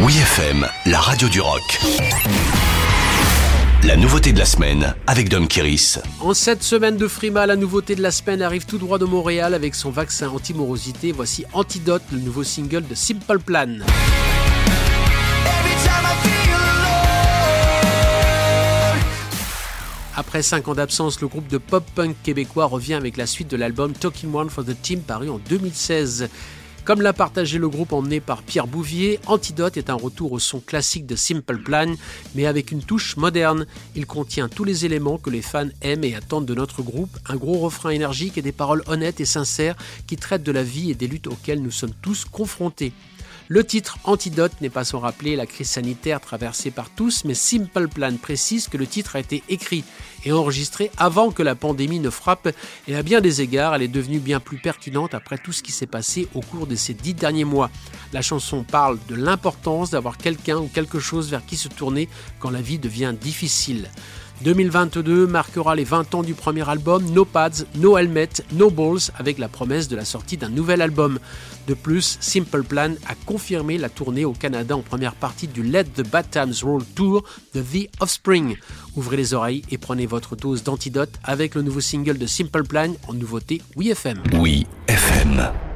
Oui FM, la radio du rock. La nouveauté de la semaine avec Dom Kiris. En cette semaine de Frima, la nouveauté de la semaine arrive tout droit de Montréal avec son vaccin anti-morosité. Voici Antidote, le nouveau single de Simple Plan. Après 5 ans d'absence, le groupe de pop-punk québécois revient avec la suite de l'album Talking One for the Team paru en 2016. Comme l'a partagé le groupe emmené par Pierre Bouvier, Antidote est un retour au son classique de Simple Plan, mais avec une touche moderne. Il contient tous les éléments que les fans aiment et attendent de notre groupe, un gros refrain énergique et des paroles honnêtes et sincères qui traitent de la vie et des luttes auxquelles nous sommes tous confrontés. Le titre Antidote n'est pas sans rappeler la crise sanitaire traversée par tous, mais Simple Plan précise que le titre a été écrit et enregistré avant que la pandémie ne frappe, et à bien des égards, elle est devenue bien plus pertinente après tout ce qui s'est passé au cours de ces dix derniers mois. La chanson parle de l'importance d'avoir quelqu'un ou quelque chose vers qui se tourner quand la vie devient difficile. 2022 marquera les 20 ans du premier album No Pads, No Helmet, No Balls avec la promesse de la sortie d'un nouvel album. De plus, Simple Plan a confirmé la tournée au Canada en première partie du Let the Bad Times Roll Tour de The Offspring. Ouvrez les oreilles et prenez votre dose d'antidote avec le nouveau single de Simple Plan en nouveauté Oui FM. Oui FM.